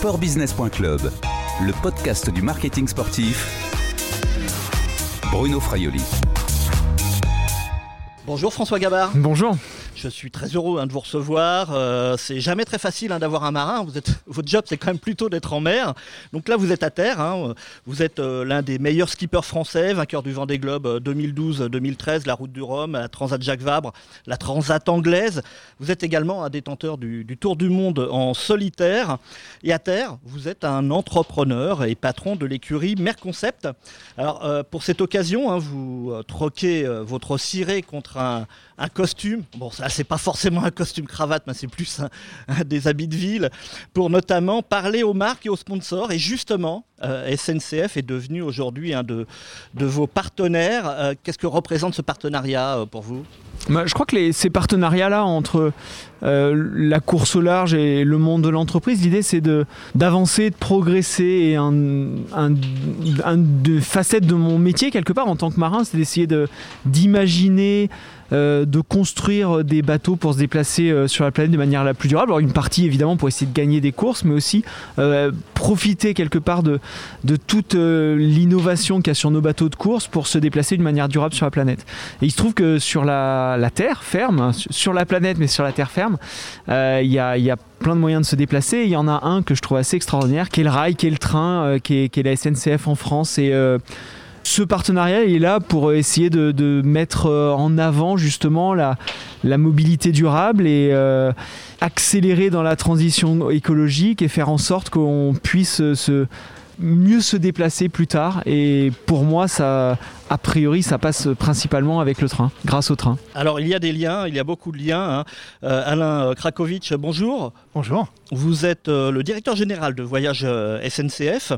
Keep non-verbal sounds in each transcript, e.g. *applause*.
sportbusiness.club, le podcast du marketing sportif. Bruno Fraioli. Bonjour François Gabard. Bonjour. Je suis très heureux hein, de vous recevoir. Euh, c'est jamais très facile hein, d'avoir un marin. *laughs* Votre job, c'est quand même plutôt d'être en mer. Donc là, vous êtes à terre. Hein. Vous êtes euh, l'un des meilleurs skippers français, vainqueur du Vendée Globe 2012-2013, euh, la Route du Rhum, la Transat Jacques Vabre, la Transat anglaise. Vous êtes également un détenteur du, Tour du Monde en solitaire. Et à terre, vous êtes un entrepreneur et patron de l'écurie Merconcept. Alors, euh, pour cette occasion, vous troquez votre ciré contre un, un costume. Bon, ça, c'est pas forcément un costume cravate, mais c'est plus des habits de ville pour notamment parler aux marques et aux sponsors. Et justement, euh, SNCF est devenu aujourd'hui un de, de, vos partenaires. Euh, qu'est-ce que représente ce partenariat euh, pour vous? Bah, je crois que ces partenariats-là entre la course au large et le monde de l'entreprise, l'idée c'est d'avancer, de, progresser. Et un, un, un de facettes de mon métier, quelque part, en tant que marin, c'est d'essayer d'imaginer euh, de construire des bateaux pour se déplacer euh, sur la planète de manière la plus durable. Alors une partie évidemment pour essayer de gagner des courses, mais aussi euh, profiter quelque part de, toute l'innovation qu'il y a sur nos bateaux de course pour se déplacer d'une manière durable sur la planète. Et il se trouve que sur la, Terre ferme, hein, sur la planète mais sur la Terre ferme, il y a, y, a, plein de moyens de se déplacer. Il y en a un que je trouve assez extraordinaire, qui est le rail, qui est le train, qui, est, qui, est, la SNCF en France. Et ce partenariat est là pour essayer de, mettre euh, en avant justement la, la mobilité durable et euh, accélérer dans la transition écologique et faire en sorte qu'on puisse se mieux se déplacer plus tard. Et pour moi, ça, a priori, ça passe principalement avec le train, grâce au train. Alors, il y a des liens, il y a beaucoup de liens. Hein. Euh, Alain Krakowicz, bonjour. Bonjour. Vous êtes euh, le directeur général de Voyage euh, SNCF.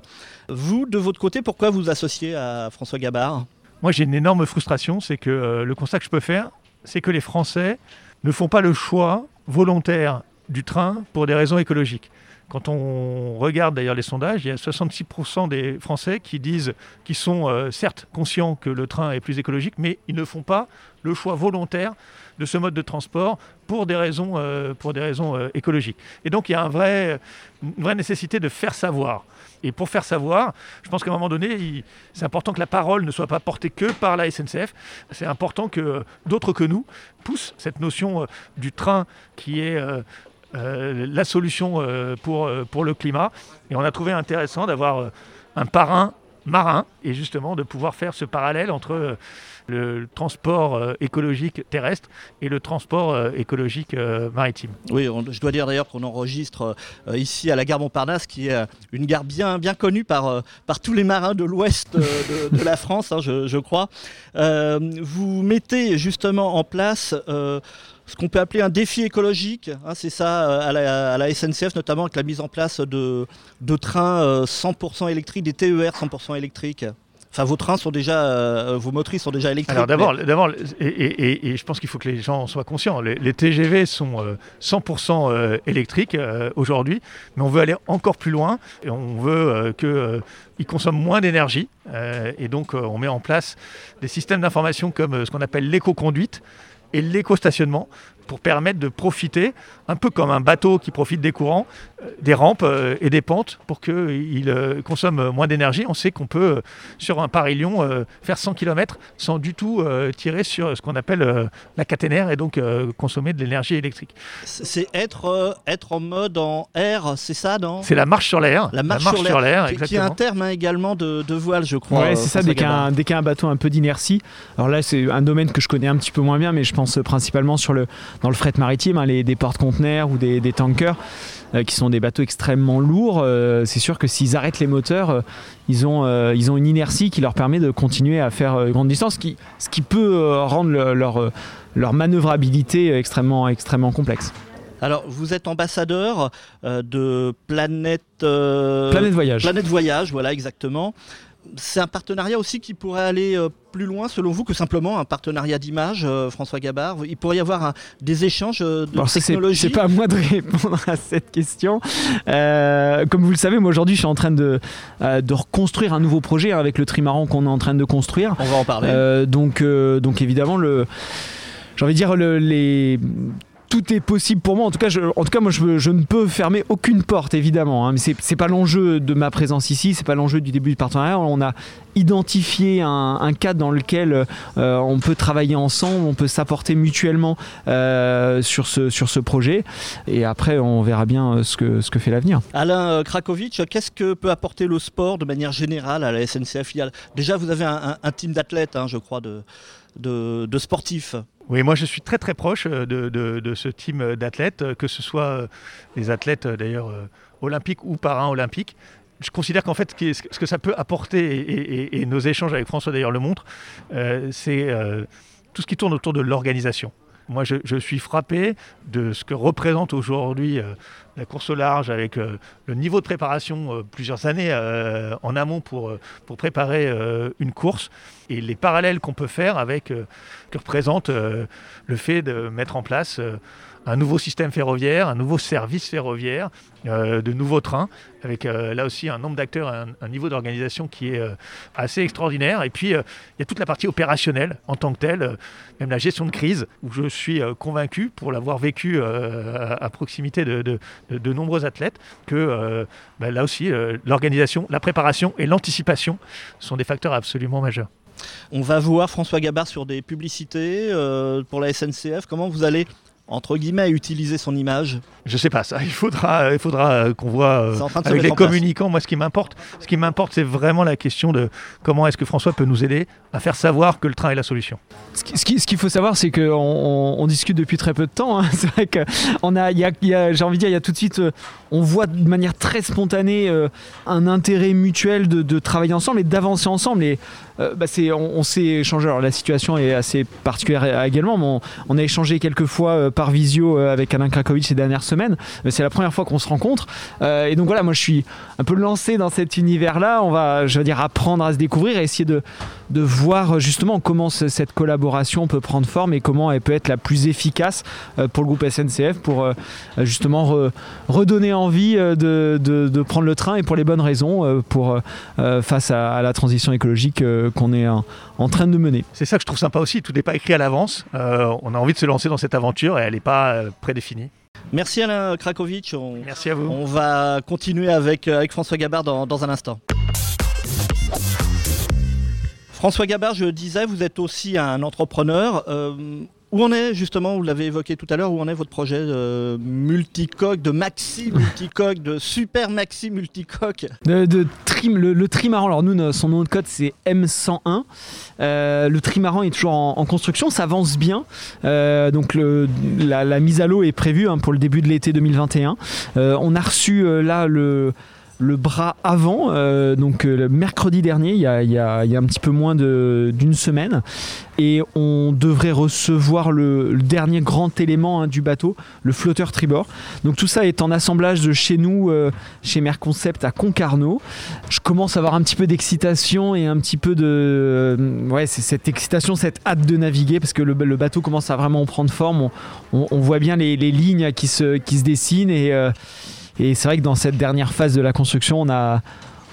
Vous, de votre côté, pourquoi vous associez à François Gabard? Moi, j'ai une énorme frustration. C'est que le constat que je peux faire, c'est que les Français ne font pas le choix volontaire du train pour des raisons écologiques. Quand on regarde d'ailleurs les sondages, il y a 66% des Français qui disent qu'ils sont euh, certes conscients que le train est plus écologique, mais ils ne font pas le choix volontaire de ce mode de transport pour des raisons, euh, pour des raisons euh, écologiques. Et donc il y a un vrai, une vraie nécessité de faire savoir. Et pour faire savoir, je pense qu'à un moment donné, c'est important que la parole ne soit pas portée que par la SNCF. C'est important que d'autres que nous poussent cette notion du train qui est euh, la solution euh, pour, euh, pour le climat. Et on a trouvé intéressant d'avoir un parrain marin et justement de pouvoir faire ce parallèle entre le transport écologique terrestre et le transport écologique maritime. Oui, je dois dire d'ailleurs qu'on enregistre ici à la gare Montparnasse, qui est une gare bien, bien connue par, par tous les marins de l'ouest de, la France, hein, je, je, crois. vous mettez justement en place ce qu'on peut appeler un défi écologique. Hein, c'est ça euh, à la, SNCF, notamment avec la mise en place de, de trains 100% euh, électriques, des TER 100% électriques. Enfin, vos trains sont déjà, euh, vos motrices sont déjà électriques. Alors d'abord, d'abord, et, je pense qu'il faut que les gens soient conscients. Les, TGV sont 100% électriques aujourd'hui, mais on veut aller encore plus loin et on veut qu'ils consomment moins d'énergie. et donc, on met en place des systèmes d'information comme ce qu'on appelle l'éco-conduite et l'éco-stationnement pour permettre de profiter, un peu comme un bateau qui profite des courants, euh, des rampes euh, et des pentes pour qu'il euh, consomme moins d'énergie. On sait qu'on peut, sur un Paris-Lyon, faire 100 km sans du tout tirer sur ce qu'on appelle la caténaire et donc consommer de l'énergie électrique. C'est être, être en mode en air, c'est ça, non? C'est la marche sur l'air. La marche, sur l'air, exactement. Qui est un terme hein, également de, voile, je crois. Oui, c'est ça, dès qu'il y, a un bateau un peu d'inertie. Alors là, c'est un domaine que je connais un petit peu moins bien, mais je pense principalement sur le, dans le fret maritime, hein, les, des porte-conteneurs ou des, tankers, euh, qui sont des bateaux extrêmement lourds, euh, c'est sûr que s'ils arrêtent les moteurs, euh, ils, ont, ils ont une inertie qui leur permet de continuer à faire grande distance, ce qui, ce qui peut rendre leur, leur manœuvrabilité extrêmement, extrêmement complexe. Alors, vous êtes ambassadeur de Planète, Planète Voyage. Planète Voyage, voilà exactement c'est un partenariat aussi qui pourrait aller euh, plus loin, selon vous, que simplement un partenariat d'image, euh, François Gabard? Il pourrait y avoir des échanges euh, de technologies? C'est pas à moi de *laughs* répondre à cette question. comme vous le savez, moi aujourd'hui, je suis en train de, de reconstruire un nouveau projet avec le trimaran qu'on est en train de construire. On va en parler. donc, donc évidemment, le, j'ai envie de dire, le, les tout est possible pour moi. En tout cas, je, moi, je, ne peux fermer aucune porte, évidemment. Hein. mais c'est, c'est pas l'enjeu de ma présence ici, c'est pas l'enjeu du début du partenariat. On a identifié un, cadre dans lequel euh, on peut travailler ensemble, on peut s'apporter mutuellement euh, sur, ce, projet. Et après, on verra bien euh, ce que, fait l'avenir. Alain Krakowicz, qu'est-ce que peut apporter le sport de manière générale à la SNCF Déjà, vous avez un, team d'athlètes, hein, je crois, de sportifs. Oui, moi je suis très très proche de, de, de ce team d'athlètes, que ce soit les athlètes d'ailleurs olympiques ou para-olympiques. Je considère qu'en fait, ce que ça peut apporter, et, nos échanges avec François d'ailleurs le montrent, euh, c'est euh, tout ce qui tourne autour de l'organisation. Moi, je, suis frappé de ce que représente aujourd'hui euh, la course au large avec euh, le niveau de préparation euh, plusieurs années en amont pour, pour préparer une course et les parallèles qu'on peut faire avec que représente le fait de mettre en place un nouveau système ferroviaire, un nouveau service ferroviaire, euh, de nouveaux trains, avec euh, là aussi un nombre d'acteurs, un, un, niveau d'organisation qui est euh, assez extraordinaire. Et puis, il y a toute la partie opérationnelle en tant que telle, même la gestion de crise, où je suis convaincu, pour l'avoir vécu à, proximité de, de, nombreux athlètes, que ben, là aussi, l'organisation, la préparation et l'anticipation sont des facteurs absolument majeurs. On va voir François Gabard sur des publicités pour la SNCF. Comment vous allez entre guillemets, utiliser son image Je sais pas ça. Il faudra, il faudra qu'on voit euh, avec les communicants. Moi, ce qui m'importe, ce qui m'importe, c'est vraiment la question de comment est-ce que François peut nous aider à faire savoir que le train est la solution. Ce qu'il ce qu'il faut savoir, c'est qu'on on, on, discute depuis très peu de temps. Hein. *laughs* C'est vrai qu'on a, y a, y a j'ai envie de dire, il y a tout de suite, euh, on voit de manière très spontanée euh, un intérêt mutuel de, de, travailler ensemble et d'avancer ensemble. Et euh, bah on, s'est échangé. Alors la situation est assez particulière également, on, a échangé quelques fois euh, par visio euh, avec Alain Krakowicz ces dernières semaines. C'est la première fois qu'on se rencontre. Et donc voilà, moi je suis un peu lancé dans cet univers-là. On va, je veux dire, apprendre à se découvrir et essayer de, voir justement comment cette collaboration peut prendre forme et comment elle peut être la plus efficace pour le groupe SNCF pour justement re, redonner envie de, prendre le train et pour les bonnes raisons face à, la transition écologique qu'on est en, en, train de mener. C'est ça que je trouve sympa aussi, tout n'est pas écrit à l'avance. on a envie de se lancer dans cette aventure et elle n'est pas prédéfinie. Merci Alain Krakowicz. On, Merci à vous. On va continuer avec, avec François Gabard dans, dans un instant. François Gabard, je disais, vous êtes aussi un entrepreneur. Euh, où en est justement, vous l'avez évoqué tout à l'heure, où en est votre projet de multicoque, de maxi multicoque, de super maxi multicoque? De, trim, le, trimaran, alors nous, son nom de code c'est M101. Euh, le trimaran est toujours en, construction, ça avance bien. Euh, donc la, mise à l'eau est prévue hein, pour le début de l'été 2021. Euh, on a reçu euh, là le le bras avant, euh, donc euh, le mercredi dernier, il y, a, un petit peu moins d'une semaine, et on devrait recevoir le, dernier grand élément hein, du bateau, le flotteur tribord. Donc tout ça est en assemblage de chez nous, euh, chez Merconcept à Concarneau. Je commence à avoir un petit peu d'excitation et un petit peu de, ouais, c'est cette excitation, cette hâte de naviguer, parce que le, bateau commence à vraiment prendre forme. On, voit bien les, les, lignes qui se, qui se dessinent et et c'est vrai que dans cette dernière phase de la construction, on a,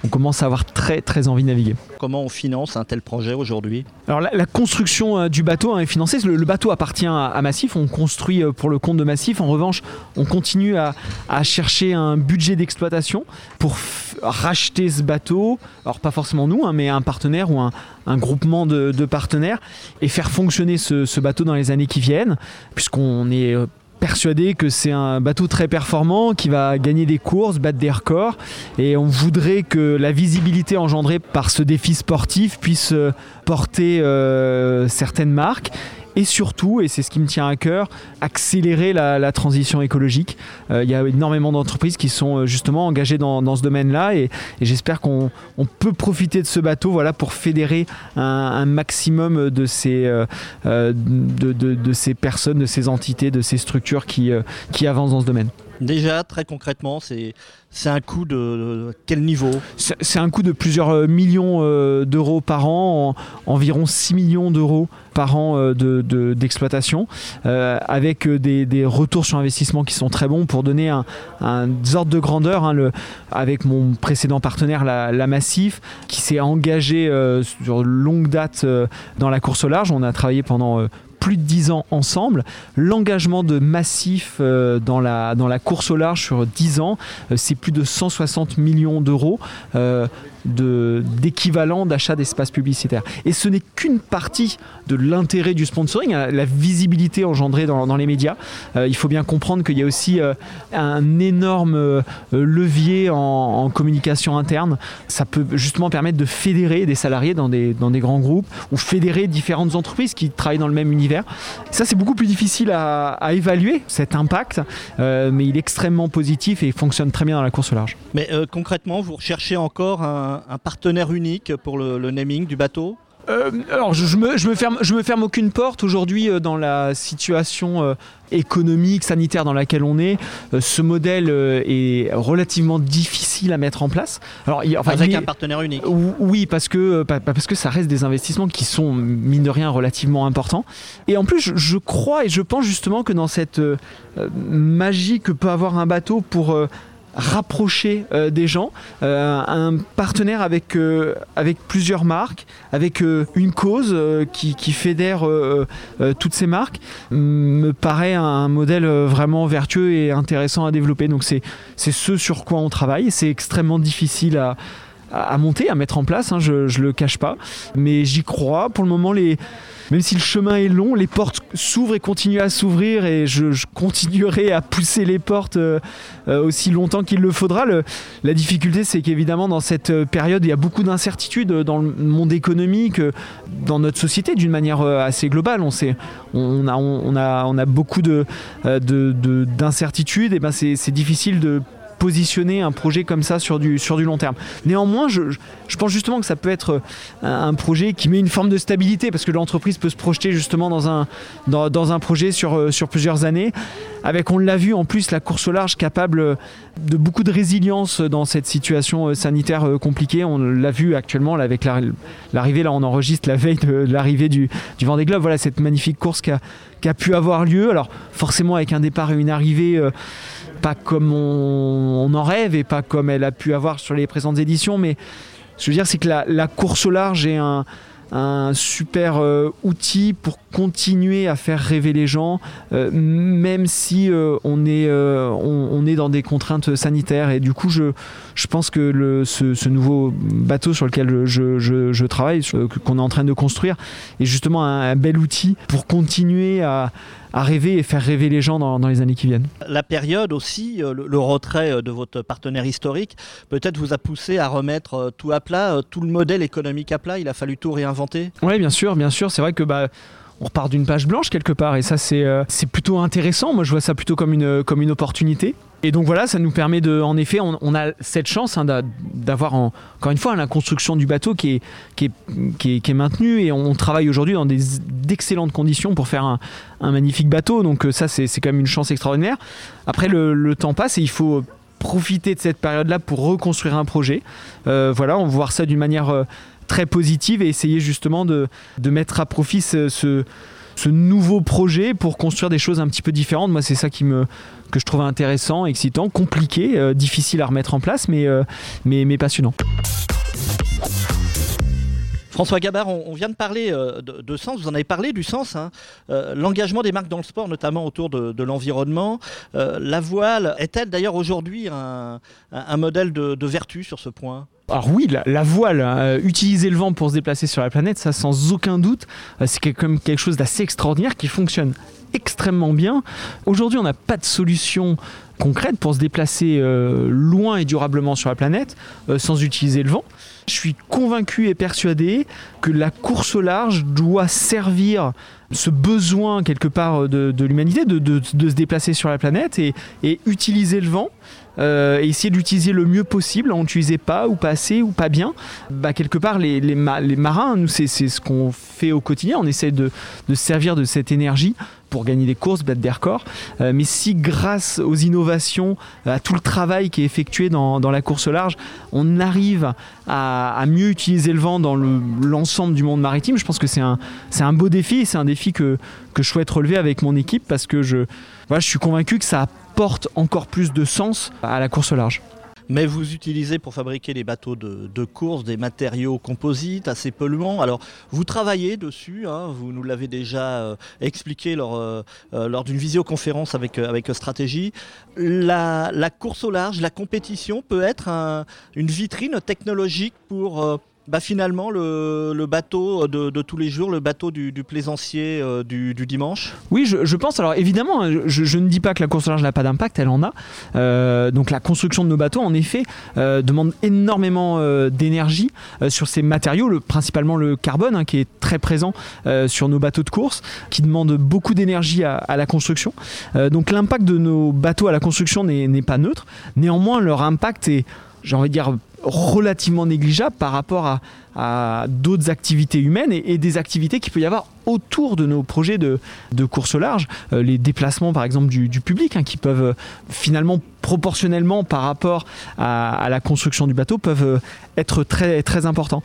on commence à avoir très très envie de naviguer. Comment on finance un tel projet aujourd'hui? Alors la, la, construction euh, du bateau hein, est financée. Le, le, bateau appartient à, à, Massif. On construit euh, pour le compte de Massif. En revanche, on continue à, à chercher un budget d'exploitation pour racheter ce bateau. Alors pas forcément nous, hein, mais un partenaire ou un, un groupement de, de, partenaires et faire fonctionner ce, ce, bateau dans les années qui viennent, puisqu'on est euh, persuadé que c'est un bateau très performant qui va gagner des courses, battre des records. Et on voudrait que la visibilité engendrée par ce défi sportif puisse porter euh, certaines marques et surtout, et c'est ce qui me tient à cœur, accélérer la, transition écologique. Euh, il y a énormément d'entreprises qui sont justement engagées dans, ce domaine-là et, j'espère qu'on on peut profiter de ce bateau voilà, pour fédérer un, maximum de ces, euh, de, ces personnes, de ces entités, de ces structures euh, qui avancent dans ce domaine. Déjà, très concrètement, c'est un coût de, quel niveau? C'est un coût de plusieurs millions euh, d'euros par an, en, environ 6 millions d'euros par an euh, d'exploitation, de, de, euh, avec des, retours sur investissement qui sont très bons pour donner un, un ordre de grandeur. Hein, avec mon précédent partenaire, la, la Massif, qui s'est engagé euh, sur longue date euh, dans la course au large. On a travaillé pendant plus de 10 ans ensemble. L'engagement de massif euh, dans, la, course au large sur 10 ans, euh, c'est plus de 160 millions d'euros. Euh, d'équivalent d'achat d'espace publicitaire. Et ce n'est qu'une partie de l'intérêt du sponsoring, hein, la visibilité engendrée dans, les médias. Il faut bien comprendre qu'il y a aussi un énorme levier en, communication interne. Ça peut justement permettre de fédérer des salariés dans des grands groupes ou fédérer différentes entreprises qui travaillent dans le même univers. Ça, c'est beaucoup plus difficile à, évaluer, cet impact, mais il est extrêmement positif et fonctionne très bien dans la course au large. Mais concrètement, vous recherchez encore un, partenaire unique pour le, naming du bateau? Euh, alors je, me, je, me, ferme, je me ferme aucune porte aujourd'hui euh, dans la situation euh, économique, sanitaire dans laquelle on est. ce modèle est relativement difficile à mettre en place. Alors, il, enfin, Avec un partenaire unique. Oui, parce que, parce que ça reste des investissements qui sont, mine de rien, relativement importants. Et en plus, je, je crois et je pense justement que dans cette magie que peut avoir un bateau pour rapprocher euh, des gens, euh, un partenaire avec, euh, avec plusieurs marques, avec une cause qui, qui, fédère toutes ces marques, me paraît un modèle vraiment vertueux et intéressant à développer. Donc c'est ce sur quoi on travaille. C'est extrêmement difficile à, à, monter, à mettre en place, hein, je ne le cache pas. Mais j'y crois. Pour le moment, même si le chemin est long, les portes s'ouvrent et continuent à s'ouvrir et je, continuerai à pousser les portes euh, euh, aussi longtemps qu'il le faudra. la difficulté, c'est qu'évidemment, dans cette euh, période, il y a beaucoup d'incertitudes dans le monde économique, dans notre société d'une manière assez globale. On, a, beaucoup d'incertitudes, de, et ben c'est difficile de positionner un projet comme ça sur du, sur du long terme. Néanmoins, je, pense justement que ça peut être euh, un, projet qui met une forme de stabilité parce que l'entreprise peut se projeter justement dans un, projet euh, sur plusieurs années. Avec, on l'a vu en plus, la course au large capable de beaucoup de résilience dans cette situation euh, sanitaire compliquée. On l'a vu actuellement avec l'arrivée, là on enregistre la veille de l'arrivée du, du Vendée Globe. Voilà cette magnifique course qui a, pu avoir lieu. Alors forcément avec un départ et une arrivée pas comme on, en rêve et pas comme elle a pu avoir sur les présentes éditions, mais ce que je veux dire, c'est que la, course au large est un, super euh, outil pour continuer à faire rêver les gens, euh, même si euh, on, est, on, est dans des contraintes sanitaires. Et du coup, je, je pense que le, ce, nouveau bateau sur lequel je, je travaille, qu'on est en train de construire, est justement un bel outil pour continuer à, à rêver et faire rêver les gens dans, les années qui viennent. La période aussi, euh, le, retrait euh, de votre partenaire historique, peut-être vous a poussé à remettre euh, tout à plat, tout le modèle économique à plat, il a fallu tout réinventer Oui, bien sûr, bien sûr. C'est vrai que bah, on repart d'une page blanche quelque part et ça c'est c'est plutôt intéressant. Moi je vois ça plutôt comme une, comme une opportunité. Et donc voilà, ça nous permet de, en effet, on, a cette chance hein, d'avoir encore une fois la construction du bateau qui est, qui est, qui est, maintenue et on travaille aujourd'hui dans d'excellentes conditions pour faire un, magnifique bateau. Donc euh, ça, c'est quand même une chance extraordinaire. Après, le, temps passe et il faut profiter de cette période-là pour reconstruire un projet. Euh, voilà, on va voir ça d'une manière euh, très positive et essayer justement de, de mettre à profit ce ce nouveau projet pour construire des choses un petit peu différentes. Moi, c'est ça qui me, que je trouve intéressant, excitant, compliqué, euh, difficile à remettre en place, mais, euh, mais, mais passionnant. François Gabard, on, vient de parler euh, de, sens, vous en avez parlé du sens, hein. l'engagement des marques dans le sport, notamment autour de, l'environnement. la voile est-elle d'ailleurs aujourd'hui un, modèle de vertu sur ce point? Alors oui, la, voile, hein, euh, utiliser le vent pour se déplacer sur la planète, ça sans aucun doute, euh, c'est comme quelque chose d'assez extraordinaire qui fonctionne extrêmement bien. Aujourd'hui, on n'a pas de solution concrète pour se déplacer euh, loin et durablement sur la planète sans utiliser le vent. Je suis convaincu et persuadé que la course au large doit servir ce besoin quelque part de, l'humanité de, se déplacer sur la planète et, utiliser le vent euh, et essayer de l'utiliser le mieux possible, on n'utilisait pas ou pas assez ou pas bien, bah, quelque part les, les, marins, nous c'est ce qu'on fait au quotidien, on essaie de, de servir de cette énergie pour gagner des courses, battre des records. Euh, mais si grâce aux innovations, à tout le travail qui est effectué dans, la course large, on arrive à, mieux utiliser le vent dans l'ensemble du monde maritime, je pense que c'est un, beau défi et c'est un défi que, je souhaite relever avec mon équipe parce que je, je suis convaincu que ça apporte encore plus de sens à la course large. Mais vous utilisez pour fabriquer les bateaux de, course des matériaux composites assez polluants. Alors vous travaillez dessus, hein, vous nous l'avez déjà expliqué lors, lors d'une visioconférence avec, avec Stratégie. La, course au large, la compétition peut être une vitrine technologique pour bah, finalement le, bateau de, tous les jours, le bateau du, plaisancier euh, du, dimanche Oui, je, pense. Alors évidemment, hein, je, ne dis pas que la course large n'a pas d'impact, elle en a. Euh, donc la construction de nos bateaux, en effet, euh, demande énormément d'énergie sur ces matériaux, le, principalement le carbone, hein, qui est très présent sur nos bateaux de course, qui demande beaucoup d'énergie à, la construction. donc l'impact de nos bateaux à la construction n'est pas neutre. Néanmoins, leur impact est, j'ai envie de dire, relativement négligeable par rapport à, d'autres activités humaines et, des activités qu'il peut y avoir autour de nos projets de, course au large. Euh, les déplacements, par exemple, du, public, hein, qui peuvent euh, finalement, proportionnellement par rapport à, la construction du bateau, peuvent euh, être très, très importants.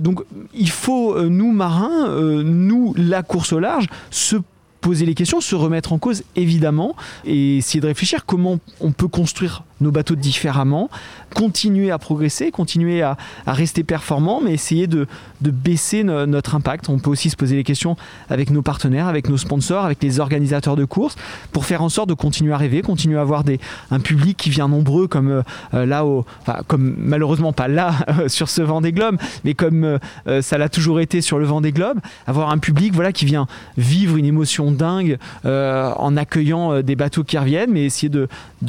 donc, il faut, nous, marins, nous, la course au large, se poser les questions, se remettre en cause évidemment et essayer de réfléchir comment on peut construire nos bateaux différemment, continuer à progresser, continuer à, rester performant, mais essayer de, baisser notre impact. On peut aussi se poser les questions avec nos partenaires, avec nos sponsors, avec les organisateurs de courses, pour faire en sorte de continuer à rêver, continuer à avoir un public qui vient nombreux, comme euh, euh, là, comme malheureusement pas là *laughs* sur ce vent des globes, mais comme euh, ça l'a toujours été sur le vent des globes, avoir un public voilà qui vient vivre une émotion dingue en accueillant des bateaux qui reviennent, mais essayer de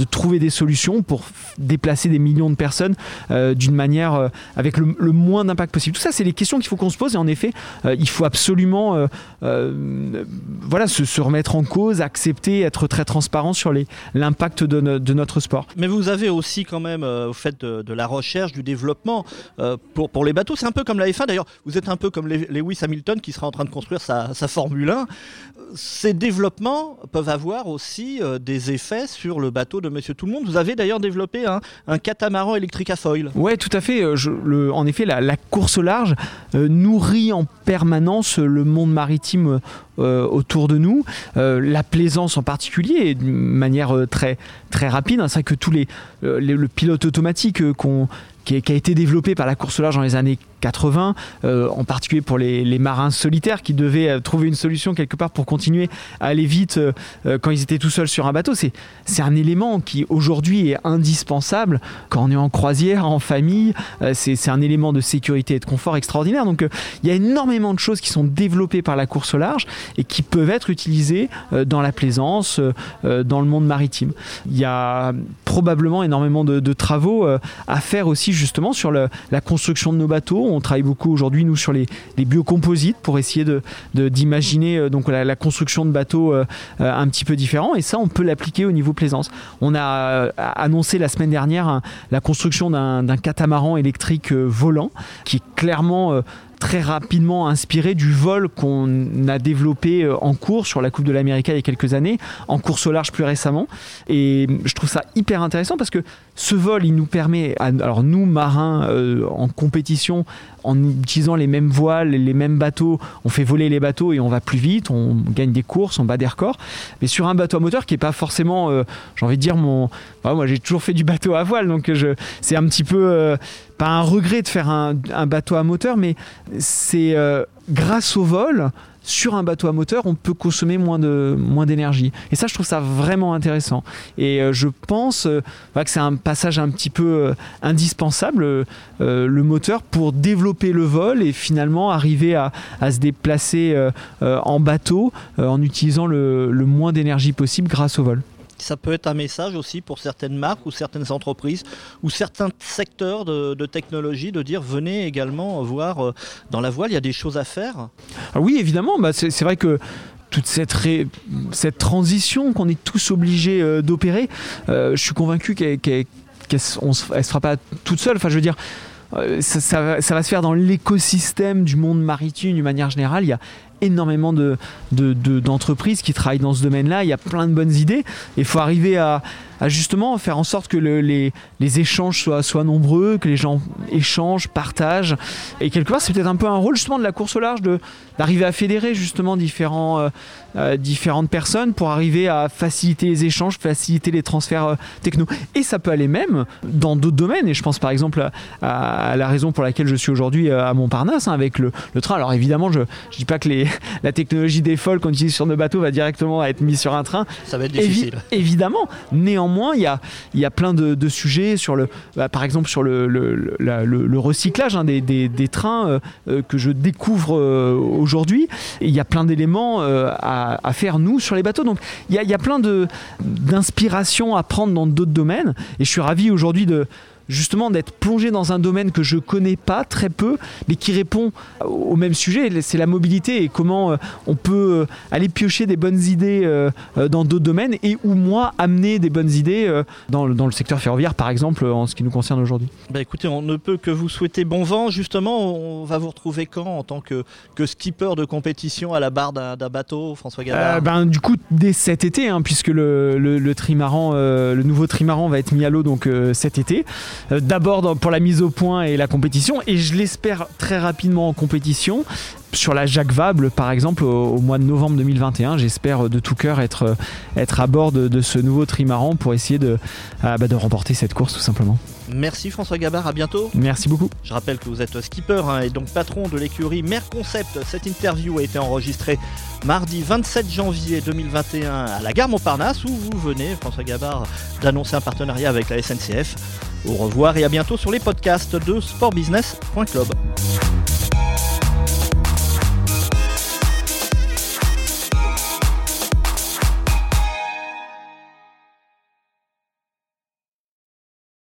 trouver des solutions pour déplacer des millions de personnes euh, d'une manière euh, avec le, moins d'impact possible. Tout ça, c'est les questions qu'il faut qu'on se pose et en effet, euh, il faut absolument voilà, se, remettre en cause, accepter, être très transparent sur l'impact de, notre sport. Mais vous avez aussi quand même, au fait de, la recherche, du développement pour, pour les bateaux. C'est un peu comme la F1 d'ailleurs, vous êtes un peu comme Lewis Hamilton qui sera en train de construire sa, sa Formule 1. Ces développements peuvent avoir aussi des effets sur le bateau de Monsieur Tout le Monde. Vous avez d'ailleurs développé un, catamaran électrique à foil. Ouais, tout à fait. Euh, en effet, la, course au large euh, nourrit en permanence le monde maritime euh, autour de nous. la plaisance en particulier, d'une manière très, très rapide. C'est vrai que tous les, le pilote automatique qu'on qui, a été développé par la course au large dans les années 80, euh, en particulier pour les, marins solitaires qui devaient euh, trouver une solution quelque part pour continuer à aller vite euh, quand ils étaient tout seuls sur un bateau. C'est, un élément qui aujourd'hui est indispensable quand on est en croisière, en famille. c'est, un élément de sécurité et de confort extraordinaire. Donc il y a énormément de choses qui sont développées par la course au large et qui peuvent être utilisées dans la plaisance, dans le monde maritime. Il y a probablement énormément de travaux à faire aussi justement sur la construction de nos bateaux. On travaille beaucoup aujourd'hui, nous, sur les, biocomposites pour essayer d'imaginer euh, la, construction de bateaux euh, euh, un petit peu différents. Et ça, on peut l'appliquer au niveau plaisance. On a annoncé la semaine dernière la construction d'un catamaran électrique volant qui est clairement très rapidement inspiré du vol qu'on a développé euh, en cours sur la Coupe de l'Amérique il y a quelques années, en course au large plus récemment. Et je trouve ça hyper intéressant parce que ce vol, il nous permet, alors nous marins euh, en compétition, en utilisant les mêmes voiles, les mêmes bateaux, on fait voler les bateaux et on va plus vite, on gagne des courses, on bat des records. Mais sur un bateau à moteur qui est pas forcément, euh, j'ai envie de dire mon, moi j'ai toujours fait du bateau à voile, donc je, c'est un petit peu pas un regret de faire un, bateau à moteur, mais c'est euh, grâce au vol sur un bateau à moteur, on peut consommer moins d'énergie. Et ça, je trouve ça vraiment intéressant. Et euh, je pense euh, que c'est un passage un petit peu indispensable, le moteur, pour développer le vol et finalement arriver à, se déplacer en bateau en utilisant le moins d'énergie possible grâce au vol ça peut être un message aussi pour certaines marques ou certaines entreprises ou certains secteurs de, technologie de dire venez également voir euh, dans la voile, il y a des choses à faire. Ah oui, évidemment, bah c'est vrai que toute cette, transition qu'on est tous obligés euh, d'opérer, euh, je suis convaincu qu'elle ne se fera pas toute seule. Enfin, je veux dire, ça, va se faire dans l'écosystème du monde maritime d'une manière générale. Énormément de, d'entreprises qui travaillent dans ce domaine-là. Il y a plein de bonnes idées. Il faut arriver à, justement faire en sorte que les, les, échanges soient, soient nombreux, que les gens échangent, partagent. Et quelque part, c'est peut-être un peu un rôle justement de la course au large d'arriver à fédérer justement différents, euh, euh, différentes personnes pour arriver à faciliter les échanges, faciliter les transferts euh, techno. Et ça peut aller même dans d'autres domaines. Et je pense par exemple à, la raison pour laquelle je suis aujourd'hui euh, à Montparnasse hein, avec le, train. Alors évidemment, je ne dis pas que les, *laughs* la technologie des folles qu'on utilise sur nos bateaux va directement être mise sur un train. Ça va être difficile. évidemment. Néanmoins, il y a, y a plein de, sujets sur le, bah, par exemple sur le, le, recyclage hein, des, des, trains que je découvre aujourd'hui. Il y a plein d'éléments à à, faire nous sur les bateaux. Donc il y, y a, plein d'inspiration à prendre dans d'autres domaines. Et je suis ravi aujourd'hui de, justement d'être plongé dans un domaine que je connais pas très peu, mais qui répond au même sujet. C'est la mobilité et comment euh, on peut euh, aller piocher des bonnes idées euh, dans d'autres domaines et ou moi amener des bonnes idées dans, le secteur ferroviaire, par exemple, en ce qui nous concerne aujourd'hui. Bah écoutez, on ne peut que vous souhaiter bon vent. Justement, on va vous retrouver quand en tant que, que skipper de compétition à la barre d'un bateau, François Gabard ben, Du coup, dès cet été, hein, puisque le, le, trimaran, le nouveau trimaran va être mis à l'eau donc cet été. Euh, d'abord pour la mise au point et la compétition, et je l'espère très rapidement en compétition. Sur la Jacques Vable, par exemple, au, mois de novembre 2021, j'espère de tout cœur être, être à bord de, ce nouveau trimaran pour essayer de, ah, bah, de remporter cette course tout simplement. Merci François Gabard, à bientôt. Merci beaucoup. Je rappelle que vous êtes skipper hein, et donc patron de l'écurie Mer Concept. Cette interview a été enregistrée mardi 27 janvier 2021 à la gare Montparnasse où vous venez, François Gabard, d'annoncer un partenariat avec la SNCF. Au revoir et à bientôt sur les podcasts de sportbusiness.club.